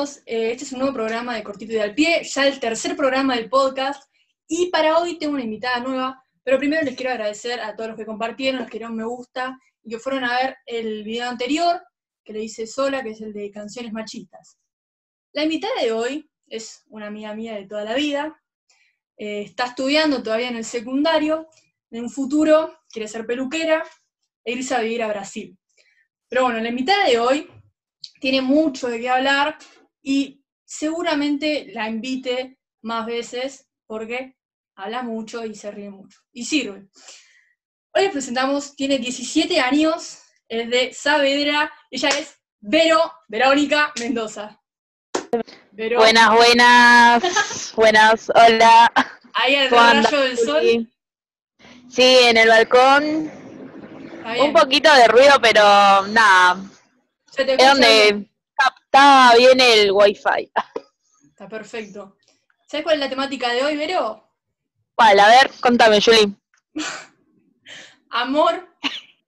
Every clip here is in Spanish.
Eh, este es un nuevo programa de Cortito y al Pie, ya el tercer programa del podcast. Y para hoy tengo una invitada nueva, pero primero les quiero agradecer a todos los que compartieron, los que dieron me gusta y que fueron a ver el video anterior que le hice sola, que es el de canciones machistas. La invitada de hoy es una amiga mía de toda la vida, eh, está estudiando todavía en el secundario, en un futuro quiere ser peluquera e irse a vivir a Brasil. Pero bueno, la invitada de hoy tiene mucho de qué hablar y seguramente la invite más veces porque habla mucho y se ríe mucho. Y sirve. Hoy les presentamos, tiene 17 años, es de Saavedra, ella es Vero Verónica Mendoza. Buenas, buenas, buenas, hola. Ahí al rayo del sol. Sí, en el balcón. Un poquito de ruido, pero nada, es donde captaba bien el wifi. Está perfecto. ¿Sabes cuál es la temática de hoy, Vero? ¿Cuál? A ver, contame, Julie. Amor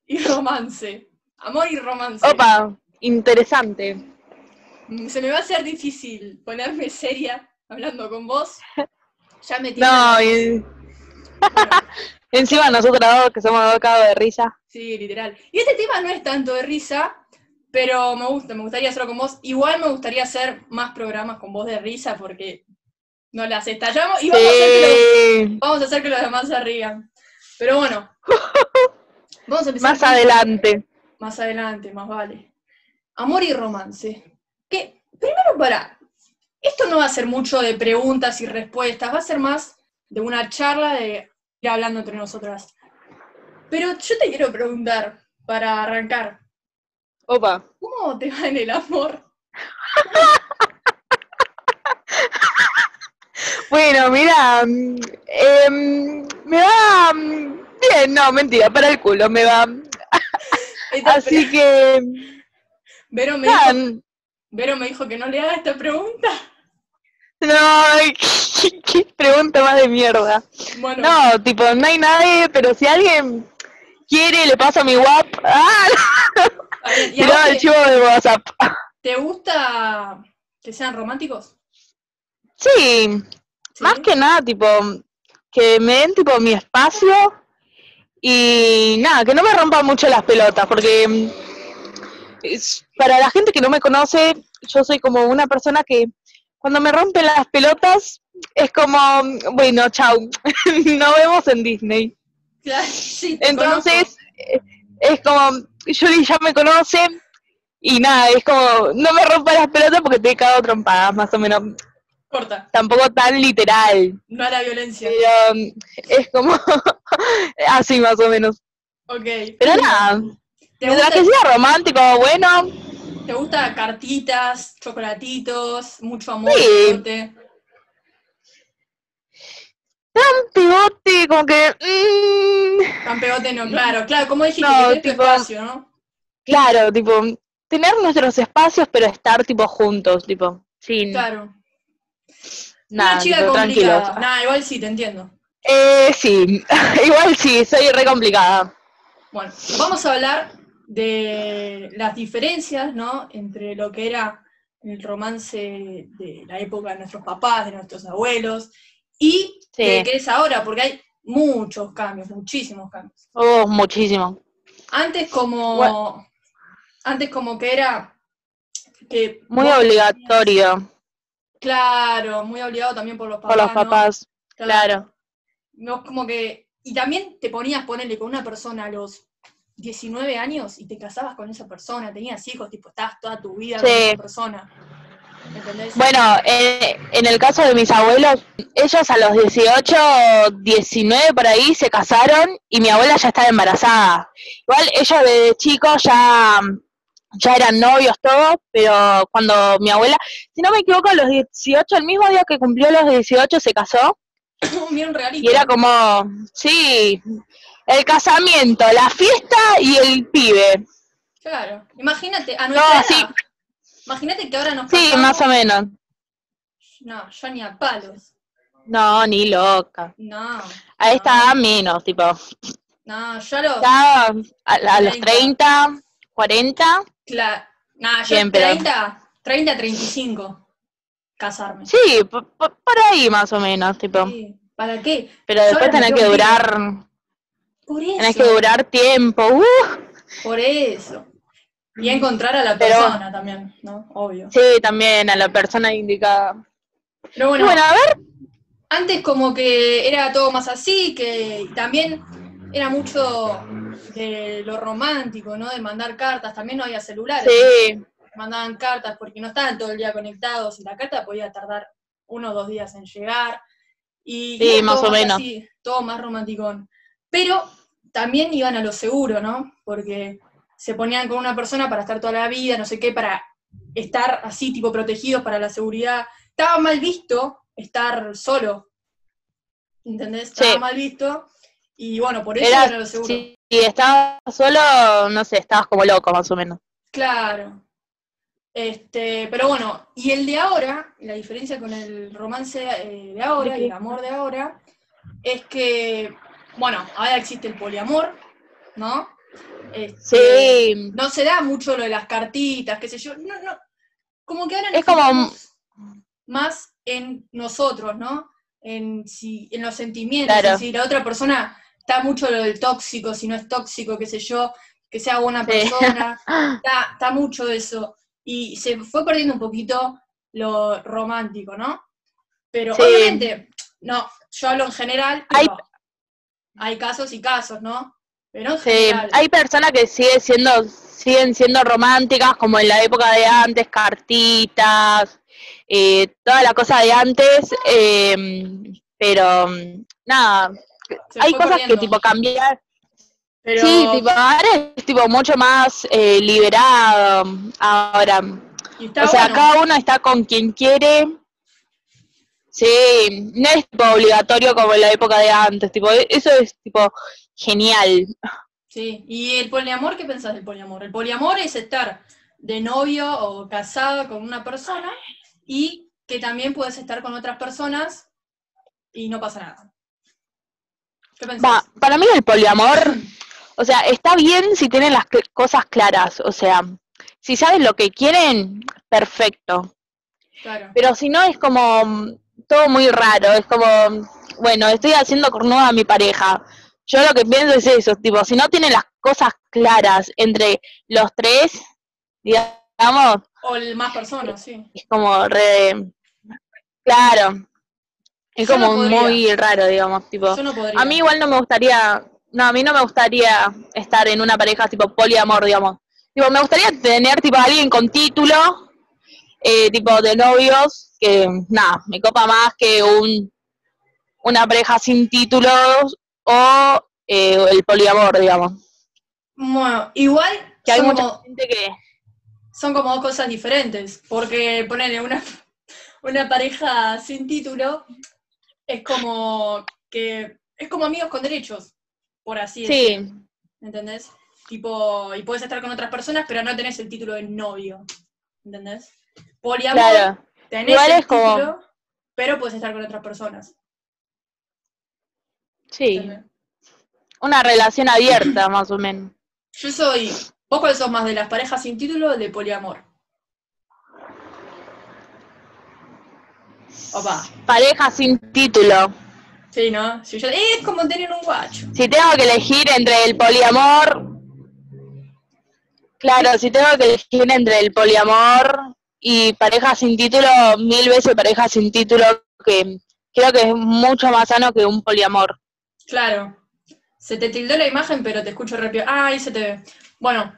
y romance. Amor y romance. Opa, interesante. Mm, se me va a hacer difícil ponerme seria hablando con vos. Ya me No, y... encima nosotros dos que somos dos de risa. Sí, literal. Y este tema no es tanto de risa, pero me gusta, me gustaría hacerlo con vos. Igual me gustaría hacer más programas con vos de risa porque no las estallamos y vamos, a, hacer que los, demás se rían. Pero bueno, vamos a empezar. Más adelante. Más adelante, más vale. Amor y romance. Que, primero para, esto no va a ser mucho de preguntas y respuestas, va a ser más de una charla de ir hablando entre nosotras. Pero yo te quiero preguntar, para arrancar, Opa. ¿Cómo te va en el amor? bueno, mira, em, me va bien, no, mentira, para el culo me va. Así que. Vero me, dijo, Vero me dijo que no le haga esta pregunta. No, qué, pregunta más de mierda. Bueno. No, tipo, no hay nadie, pero si alguien quiere, le paso mi WhatsApp. ¡Ah! El chivo de WhatsApp. ¿Te gusta que sean románticos? Sí, más que nada, tipo, que me den tipo mi espacio y nada, que no me rompan mucho las pelotas, porque mm, para la gente que no me conoce, yo soy como una persona que cuando me rompen las pelotas es como, bueno, chau, nos vemos en Disney. Entonces, eh, es como, Yuri ya me conoce y nada, es como, no me rompa las pelotas porque te he cagado trompadas, más o menos. Corta. Tampoco tan literal. No a la violencia. es como así más o menos. Ok. Pero nada, mientras que sea romántico, bueno. ¿Te gusta cartitas, chocolatitos, mucho amor? Sí. Tan pegote, como que. Mmm... Tan pegote no, claro, claro, como dijiste, no, que espacio, ¿no? Claro, tipo, tener nuestros espacios, pero estar tipo juntos, tipo, sin. Claro. Nada, Una chica complicada. Nada, igual sí, te entiendo. Eh, sí, igual sí, soy re complicada. Bueno, vamos a hablar de las diferencias, ¿no? Entre lo que era el romance de la época de nuestros papás, de nuestros abuelos, y qué es ahora, porque hay muchos cambios, muchísimos cambios. Oh, muchísimo. Antes como, antes como que era que muy obligatorio. Claro, muy obligado también por los papás. Por los papás, claro. No como que y también te ponías ponerle con una persona a los 19 años y te casabas con esa persona, tenías hijos, tipo, estabas toda tu vida con esa persona. Bueno, eh, en el caso de mis abuelos, ellos a los 18, 19 por ahí se casaron y mi abuela ya estaba embarazada. Igual ellos de chicos ya, ya eran novios todos, pero cuando mi abuela, si no me equivoco, a los 18, el mismo día que cumplió los 18 se casó. y era como, sí, el casamiento, la fiesta y el pibe. Claro, imagínate, a nuestra no, Imagínate que ahora nos Sí, más o menos. No, yo ni a palos. No, ni loca. No. A esta menos, tipo. No, yo a los... a, los 30, 40. Claro. No, yo Siempre. 30, 30, 35. casarme. Sí, por, ahí más o menos, tipo. ¿Para qué? Pero después tenés que durar. Por eso. Tenés que durar tiempo. Uh. Por eso. Y encontrar a la persona también, ¿no? Obvio. Sí, también a la persona indicada. Pero bueno, bueno, a ver. Antes como que era todo más así, que también era mucho de lo romántico, ¿no? De mandar cartas, también no había celulares. Sí. Mandaban cartas porque no estaban todo el día conectados y la carta podía tardar uno o dos días en llegar. Y sí, más o menos. todo más romanticón. Pero también iban a lo seguro, ¿no? Porque se ponían con una persona para estar toda la vida, no sé qué, para estar así, tipo protegidos para la seguridad. Estaba mal visto estar solo. ¿Entendés? Estaba mal visto. Y bueno, por eso era, lo seguro. Si estabas solo, no sé, estabas como loco más o menos. Claro. Este, pero bueno, y el de ahora, la diferencia con el romance eh, de ahora y el amor de ahora, es que, bueno, ahora existe el poliamor, ¿no? Este, sí. No se da mucho lo de las cartitas, qué sé yo. No, no. Como que ahora es como más en nosotros, ¿no? En, si, en los sentimientos. Si la otra persona está mucho lo del tóxico, si no es tóxico, qué sé yo, que sea buena persona. Está, está mucho eso y se fue perdiendo un poquito lo romántico, ¿no? Pero obviamente, no, yo hablo en general, hay, casos y casos, ¿no? Pero sí, hay personas que siguen siendo, siguen siendo románticas, como en la época de antes, cartitas, eh, toda la cosa de antes, em, pero nada, hay cosas que tipo cambiar, Sí, tipo, ahora es tipo mucho más eh, liberado ahora. O sea, cada uno está con quien quiere. Sí, no es tipo obligatorio como en la época de antes, tipo, eso es tipo genial. Sí, y el poliamor, ¿qué pensás del poliamor? El poliamor es estar de novio o casado con una persona y que también puedes estar con otras personas y no pasa nada. ¿Qué pensás? para mí el poliamor O sea, está bien si tienen las cosas claras, o sea, si saben lo que quieren, perfecto. Pero si no, es como mm, todo muy raro, es como, bueno, estoy haciendo cornuda a mi pareja. Yo lo que pienso es eso, tipo, si no tienen las cosas claras entre los tres, digamos... O más personas, sí. Es como re... Claro. Es como muy raro, digamos, tipo... a mí igual no me gustaría no, a mí no me gustaría estar en una pareja tipo poliamor, digamos. Tipo, me gustaría tener tipo alguien con título, eh, tipo de novios, que nada, me copa más que un una pareja sin títulos o eh, el poliamor, digamos. Bueno, igual que hay mucha gente que son como dos cosas diferentes, porque ponerle una, una pareja sin título es como que es como amigos con derechos por así decirlo. Sí. ¿Entendés? Tipo, y puedes estar con otras personas, pero no tenés el título de novio. ¿Entendés? Poliamor, claro. tenés el título, pero puedes estar con otras personas. Sí. Una relación abierta, más o menos. Yo soy. ¿Vos cuáles sos más de las parejas sin título o de poliamor? Opa. Pareja sin título. Sí, ¿no? Si yo, es como tener un guacho. Si tengo que elegir entre el poliamor, claro, si tengo que elegir entre el poliamor y pareja sin título, mil veces pareja sin título, que creo que es mucho más sano que un poliamor. Claro. Se te tildó la imagen, pero te escucho rápido. Ah, ahí se te ve. Bueno,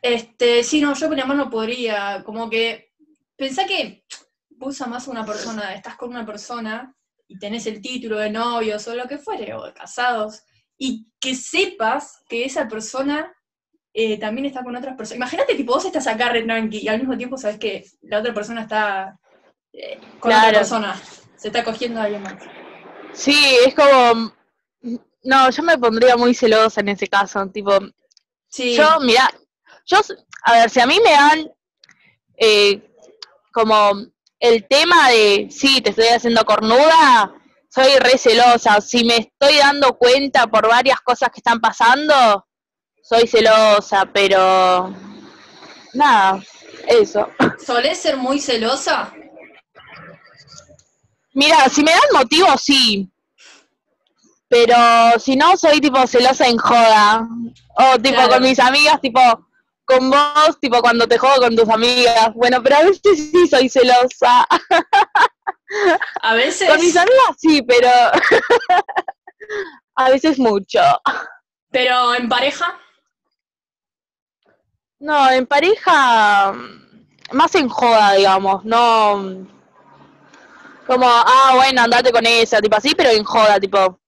este, sí, no, yo poliamor no podría, como que, pensá que vos más a una persona, estás con una persona y tenés el título de novios o lo que fuere, o de casados, y que sepas que esa persona eh, también está con otras personas. Imagínate, tipo, vos estás acá re y al mismo tiempo sabes que la otra persona está eh, con otra persona, se está cogiendo a alguien más. Sí, es como. No, yo me pondría muy celosa en ese caso, tipo. Sí. Yo, mira, yo, a ver, si a mí me dan eh, como el tema de, sí, te estoy haciendo cornuda, soy re celosa. Si me estoy dando cuenta por varias cosas que están pasando, soy celosa, pero nada, eso. ¿Solés ser muy celosa? Mira, si me dan motivo, sí. Pero si no, soy tipo celosa en joda. O tipo Claro. con mis amigas, tipo con vos, tipo cuando te jodo con tus amigas. Bueno, pero a veces sí soy celosa. A veces. Con mis amigas sí, pero a veces mucho. Pero en pareja. No, en pareja, mm, más en joda, digamos, no mm, como, ah, bueno, andate con esa, tipo así, pero en joda, tipo,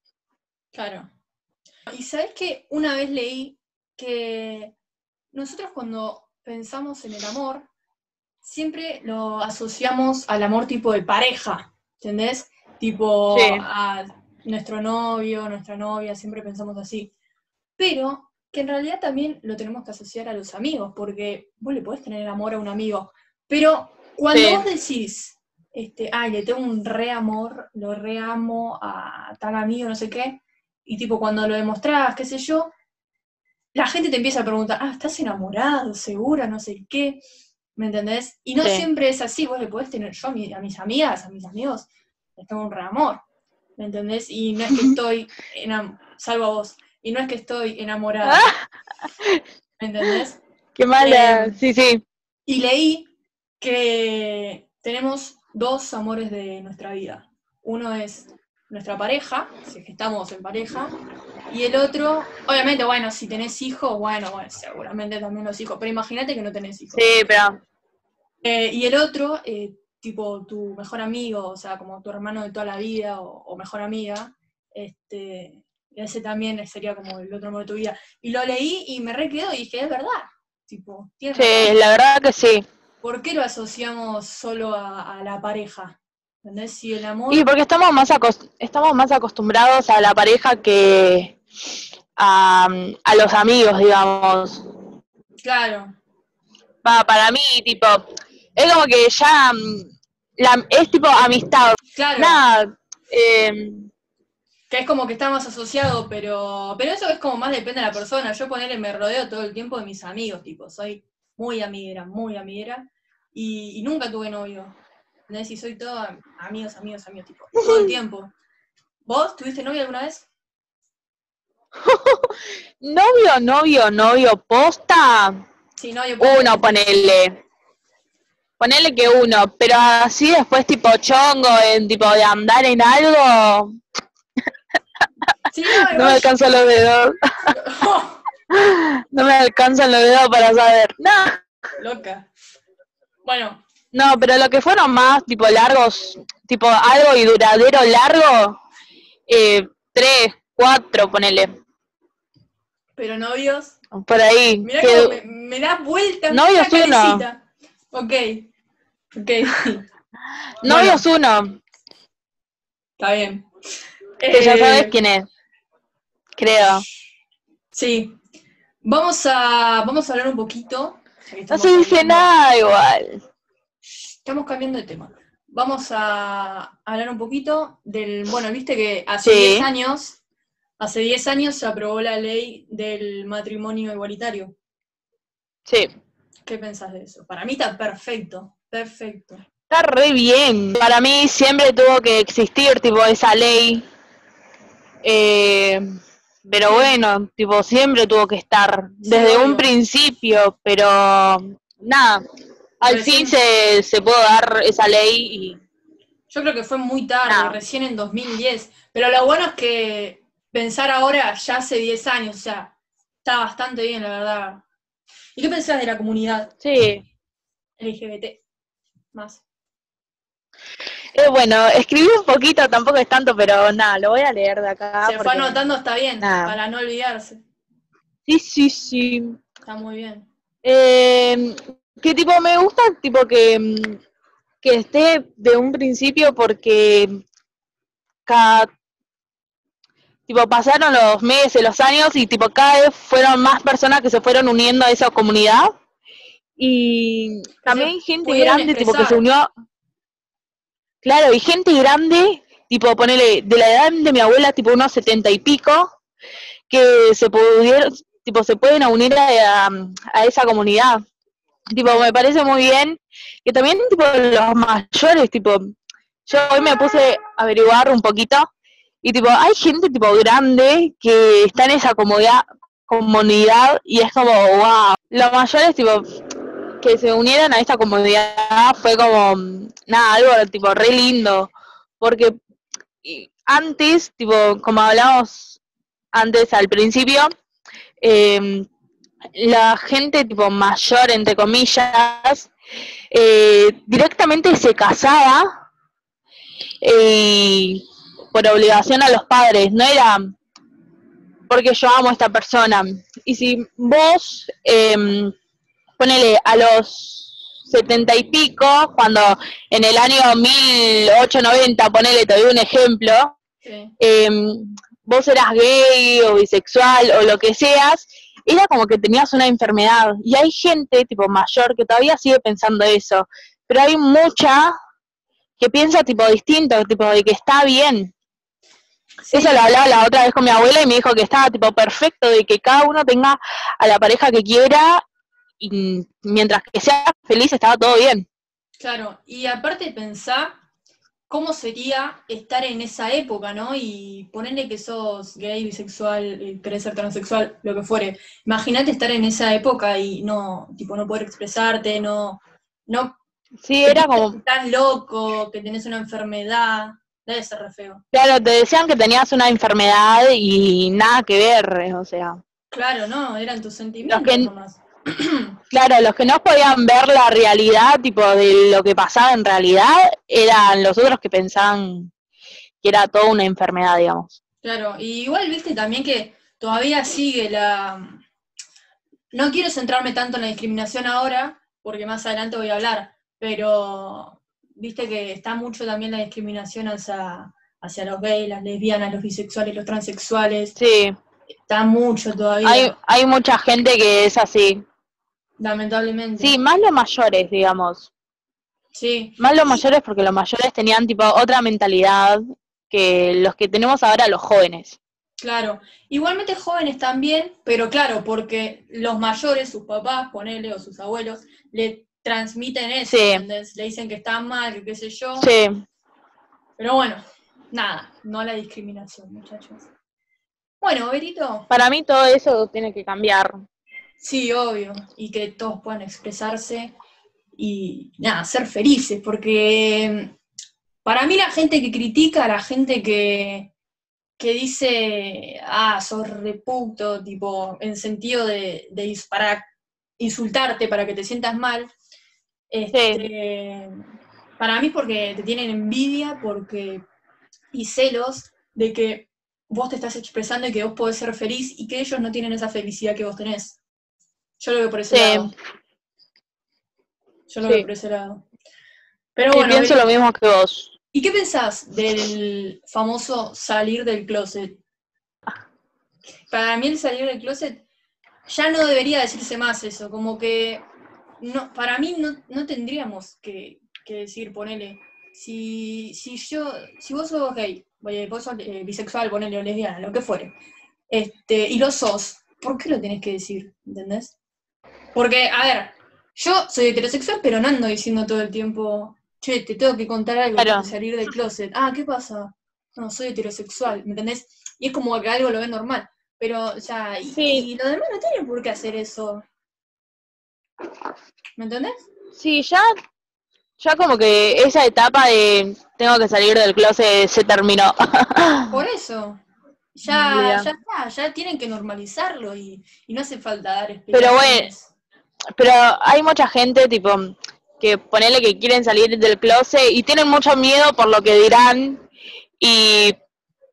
Claro. Y sabes que una vez leí que nosotros cuando pensamos en el amor, siempre lo asociamos al amor tipo de pareja, ¿entendés? Tipo Sí. a nuestro novio, nuestra novia, siempre pensamos así. Pero que en realidad también lo tenemos que asociar a los amigos, porque vos le podés tener amor a un amigo, pero cuando Sí. vos decís, este, ay, le tengo un re amor, lo re amo a tal amigo, no sé qué, y tipo cuando lo demostrás, qué sé yo, la gente te empieza a preguntar, ah, ¿estás enamorado? ¿Segura? No sé qué. ¿Me entendés? Y no Sí. siempre es así, vos le podés tener, yo a, mi- a mis amigas, a mis amigos, les tengo un re amor. ¿Me entendés? Y no es que estoy, enam- salvo a vos, y no es que estoy enamorada. ¿Me entendés? qué mala, Eh, sí, sí, Y leí que tenemos dos amores de nuestra vida. Uno es nuestra pareja, si es que estamos en pareja, y el otro, obviamente, bueno, si tenés hijos, bueno, bueno, seguramente también los hijos, pero imagínate que no tenés hijos. sí, pero, Eh, y el otro, eh, tipo tu mejor amigo, o sea, como tu hermano de toda la vida o, o mejor amiga, este, ese también sería como el otro amor de tu vida. Y lo leí y me re quedó y dije, es verdad. Tipo, sí, razón. la verdad que sí. ¿Por qué lo asociamos solo a, a la pareja? ¿Entendés? Si el amor. Y porque estamos más, estamos más acostumbrados a la pareja que a, a los amigos, digamos. Claro, Va, para mí, tipo, es como que ya mm, la- es tipo amistad. claro. Nada, eh, Que es como que está más asociado, pero. Pero eso es como más depende de la persona. Yo ponerle me rodeo todo el tiempo de mis amigos, tipo, soy muy amiguera, muy amiguera. Y, y nunca tuve novio. ¿Entendés? Y soy todo amigos, amigos, amigos, tipo, todo el tiempo. ¿Vos tuviste novio alguna vez? novio, novio, novio, posta. Sí, novio. ponele. Uno, ponele. Ponele que uno, pero así después tipo chongo, en tipo de andar en algo, Sí, no, no me alcanzan los dedos, no me alcanzan los dedos para saber. No, Loca. Bueno, no, pero lo que fueron más tipo largos, tipo algo y duradero largo, eh, tres, cuatro, ponele, pero novios. por ahí. Mirá que- me, me das vueltas. Novios uno. Ok. Ok. Novios uno, Está bien. que ya Eh, sabes quién es, creo. Sí. Vamos a, vamos a hablar un poquito. No se dice nada igual. Estamos cambiando de tema. Vamos a hablar un poquito del. Bueno, viste que hace Sí. 10 años. Hace 10 años se aprobó la ley del matrimonio igualitario. Sí. ¿Qué pensás de eso? Para mí está perfecto. Perfecto. Está re bien. Para mí siempre tuvo que existir, tipo, esa ley. Eh, pero bueno, tipo, siempre tuvo que estar. Desde un principio, pero nada. Al Recién- fin se, se pudo dar esa ley y Yo creo que fue muy tarde, recién en 2010. Pero lo bueno es que pensar ahora ya hace 10 años, o sea, está bastante bien, la verdad. ¿Y qué pensás de la comunidad sí. LGBT? Más. Eh, bueno, escribí un poquito, tampoco es tanto, pero nada, lo voy a leer de acá. Se fue porque- anotando, está bien, Nada. para no olvidarse. Sí, sí, sí. Está muy bien. Eh, que tipo me gusta tipo que, mm, que esté de un principio porque cada tipo pasaron los meses, los años y tipo cada vez fueron más personas que se fueron uniendo a esa comunidad. Y también gente grande tipo que se unió claro y gente grande tipo ponele de la edad de mi abuela tipo unos setenta y pico que se pudieron tipo se pueden unir a, a- a esa comunidad tipo me parece muy bien que también tipo los mayores tipo yo hoy me puse a averiguar un poquito y tipo, hay gente tipo grande que está en esa comodidad, comunidad y es como, wow. Los mayores tipo que se unieran a esta comunidad fue como, nada, algo tipo re lindo. Porque antes, tipo, como hablamos antes al principio, eh, la gente tipo mayor, entre comillas, eh, directamente se casaba eh, por obligación a los padres, no era porque yo amo a esta persona. Y si vos, eh, ponele a los setenta y pico, cuando en el año 1890, ponele, te doy un ejemplo, em, vos eras gay o bisexual o lo que seas, era como que tenías una enfermedad. Y hay gente, tipo mayor, que todavía sigue pensando eso. Pero hay mucha que piensa, tipo, distinto, tipo, de que está bien. Eso lo hablaba la otra vez con mi abuela y me dijo que estaba, tipo, perfecto, de que cada uno tenga a la pareja que quiera y mientras que sea feliz estaba todo bien. Claro, y aparte pensar cómo sería estar en esa época, ¿no? Y ponerle que sos gay, bisexual, eh, querés ser transexual, lo que fuere. Imagínate estar en esa época y no, tipo, no poder expresarte, no, no. Sí, era como. Estás loco, que tenés una enfermedad. Debe ser re feo. Claro, te decían que tenías una enfermedad y nada que ver, o sea. Claro, no, eran tus sentimientos nomás. Claro, los que no podían ver la realidad, tipo de lo que pasaba en realidad, eran los otros que pensaban que era toda una enfermedad, digamos. Claro, y igual viste también que todavía sigue la... No quiero centrarme tanto en la discriminación ahora, porque más adelante voy a hablar, pero viste que está mucho también la discriminación hacia, hacia los gays, las lesbianas, los bisexuales, los transexuales. Sí. Está mucho todavía. Hay, hay mucha gente que es así. Lamentablemente. Sí, más los mayores, digamos. Sí. Más los mayores porque los mayores tenían tipo otra mentalidad que los que tenemos ahora los jóvenes. Claro, igualmente jóvenes también, pero claro, porque los mayores, sus papás, ponele, o sus abuelos, le transmiten eso, Le dicen que está mal, que qué sé yo. Sí. Pero bueno, nada, no la discriminación, muchachos. Bueno, Berito. Para mí todo eso tiene que cambiar. Sí, obvio, y que todos puedan expresarse y nada, ser felices, porque para mí la gente que critica, la gente que, que dice, ah, sos reputo, tipo, en sentido de, de para insultarte, para que te sientas mal, este, para mí porque te tienen envidia porque y celos de que vos te estás expresando y que vos podés ser feliz y que ellos no tienen esa felicidad que vos tenés. Yo lo veo por ese lado. Yo lo veo por ese lado. Pero bueno. pienso lo mismo que vos. ¿Y qué pensás del famoso salir del closet? Para mí el salir del closet ya no debería decirse más eso, como que no, para mí no, tendríamos que, decir, ponele, si, si yo, si vos sos gay, vos sos eh, bisexual, ponele, o lesbiana, lo que fuere, este, y lo sos, ¿por qué lo tenés que decir? ¿Entendés? Porque, a ver, yo soy heterosexual, pero no ando diciendo todo el tiempo, che, te tengo que contar algo para salir del closet. Ah, ¿qué pasa? No, soy heterosexual, ¿me entendés? Y es como que algo lo ve normal. Pero, o sea, y, y los demás no tienen por qué hacer eso. ¿Me entendés? Sí, ya, ya como que esa etapa de tengo que salir del closet se terminó. Por eso. Ya, ya está, ya tienen que normalizarlo y, no hace falta dar Pero bueno, pero hay mucha gente, tipo, que ponele que quieren salir del closet y tienen mucho miedo por lo que dirán y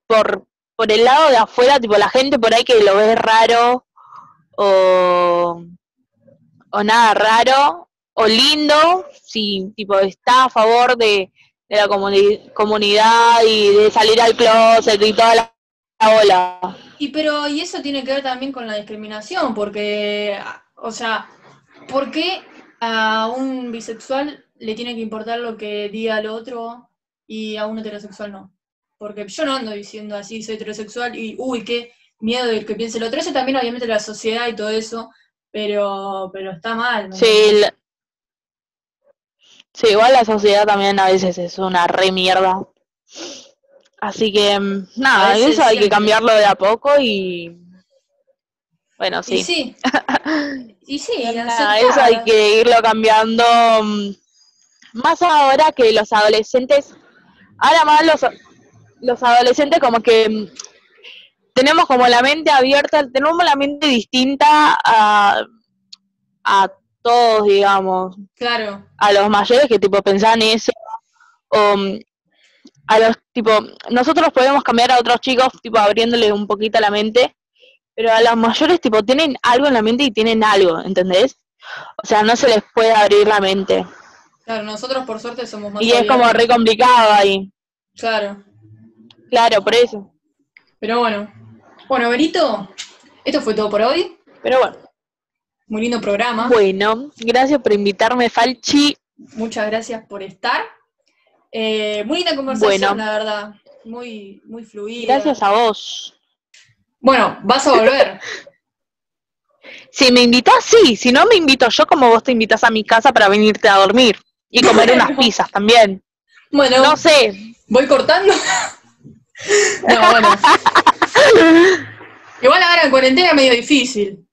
por, por el lado de afuera, tipo, la gente por ahí que lo ve raro o, o nada raro o lindo, si tipo está a favor de, de la comunidad y de salir al closet y toda la, la ola. Y pero, y eso tiene que ver también con la discriminación, porque, o sea, ¿Por qué a un bisexual le tiene que importar lo que diga el otro y a un heterosexual no? Porque yo no ando diciendo así, soy heterosexual y, uy, qué miedo del que piense el otro. Eso también, obviamente, la sociedad y todo eso, pero, pero está mal. Sí, Sí, igual la sociedad también a veces es una re mierda. Así que, mm, nada, eso hay que cambiarlo de a poco y. Bueno, sí. Y sí. y sí, eso hay que irlo cambiando. Mm, más ahora que los adolescentes. Ahora más los, los adolescentes, como que mm, tenemos como la mente abierta, tenemos la mente distinta a, a todos, digamos. Claro. A los mayores que tipo pensaban eso. O mm, a los tipo, nosotros podemos cambiar a otros chicos, tipo abriéndoles un poquito la mente, pero a los mayores tipo tienen algo en la mente y tienen algo, ¿entendés? O sea, no se les puede abrir la mente. Claro, nosotros por suerte somos más Y es como re complicado ahí. Claro. Claro, por eso. Pero bueno. Bueno, Berito, esto fue todo por hoy. Pero bueno. Muy lindo programa. Bueno, gracias por invitarme, Falchi. Muchas gracias por estar. Eh, muy linda conversación, la verdad. Muy, muy fluida. Gracias a vos. Bueno, vas a volver. si me invitas, sí. Si no, me invito yo como vos te invitas a mi casa para venirte a dormir. Y comer unas pizzas también. Bueno. No sé. ¿Voy cortando? no, bueno. Igual ahora en cuarentena es medio difícil.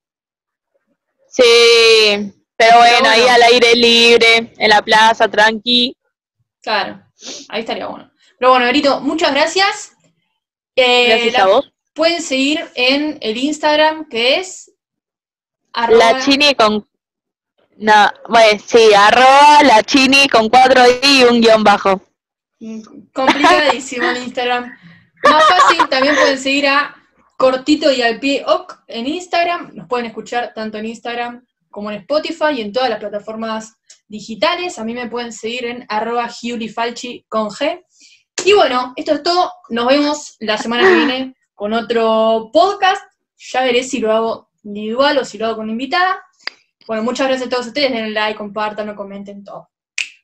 Sí, pero bueno, ahí al aire libre, en la plaza, tranqui. Claro, ahí estaría bueno. Pero bueno, Berito, muchas gracias. Eh, gracias a vos. Pueden seguir en el Instagram, que es... La chini con... No, bueno, sí, arroba la chini con cuatro i y un guion bajo. Complicadísimo el Instagram. Más fácil, también pueden seguir a cortito y al pie ok en Instagram. Nos pueden escuchar tanto en Instagram como en Spotify y en todas las plataformas digitales. A mí me pueden seguir en arroba Falchi con G. Y bueno, esto es todo. Nos vemos la semana que viene con otro podcast. Ya veré si lo hago individual o si lo hago con invitada. Bueno, muchas gracias a todos ustedes. Den like, compartan, comenten todo.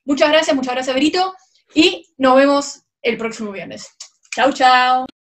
Muchas gracias, muchas gracias, Brito. Y nos vemos el próximo viernes. Chau, chao.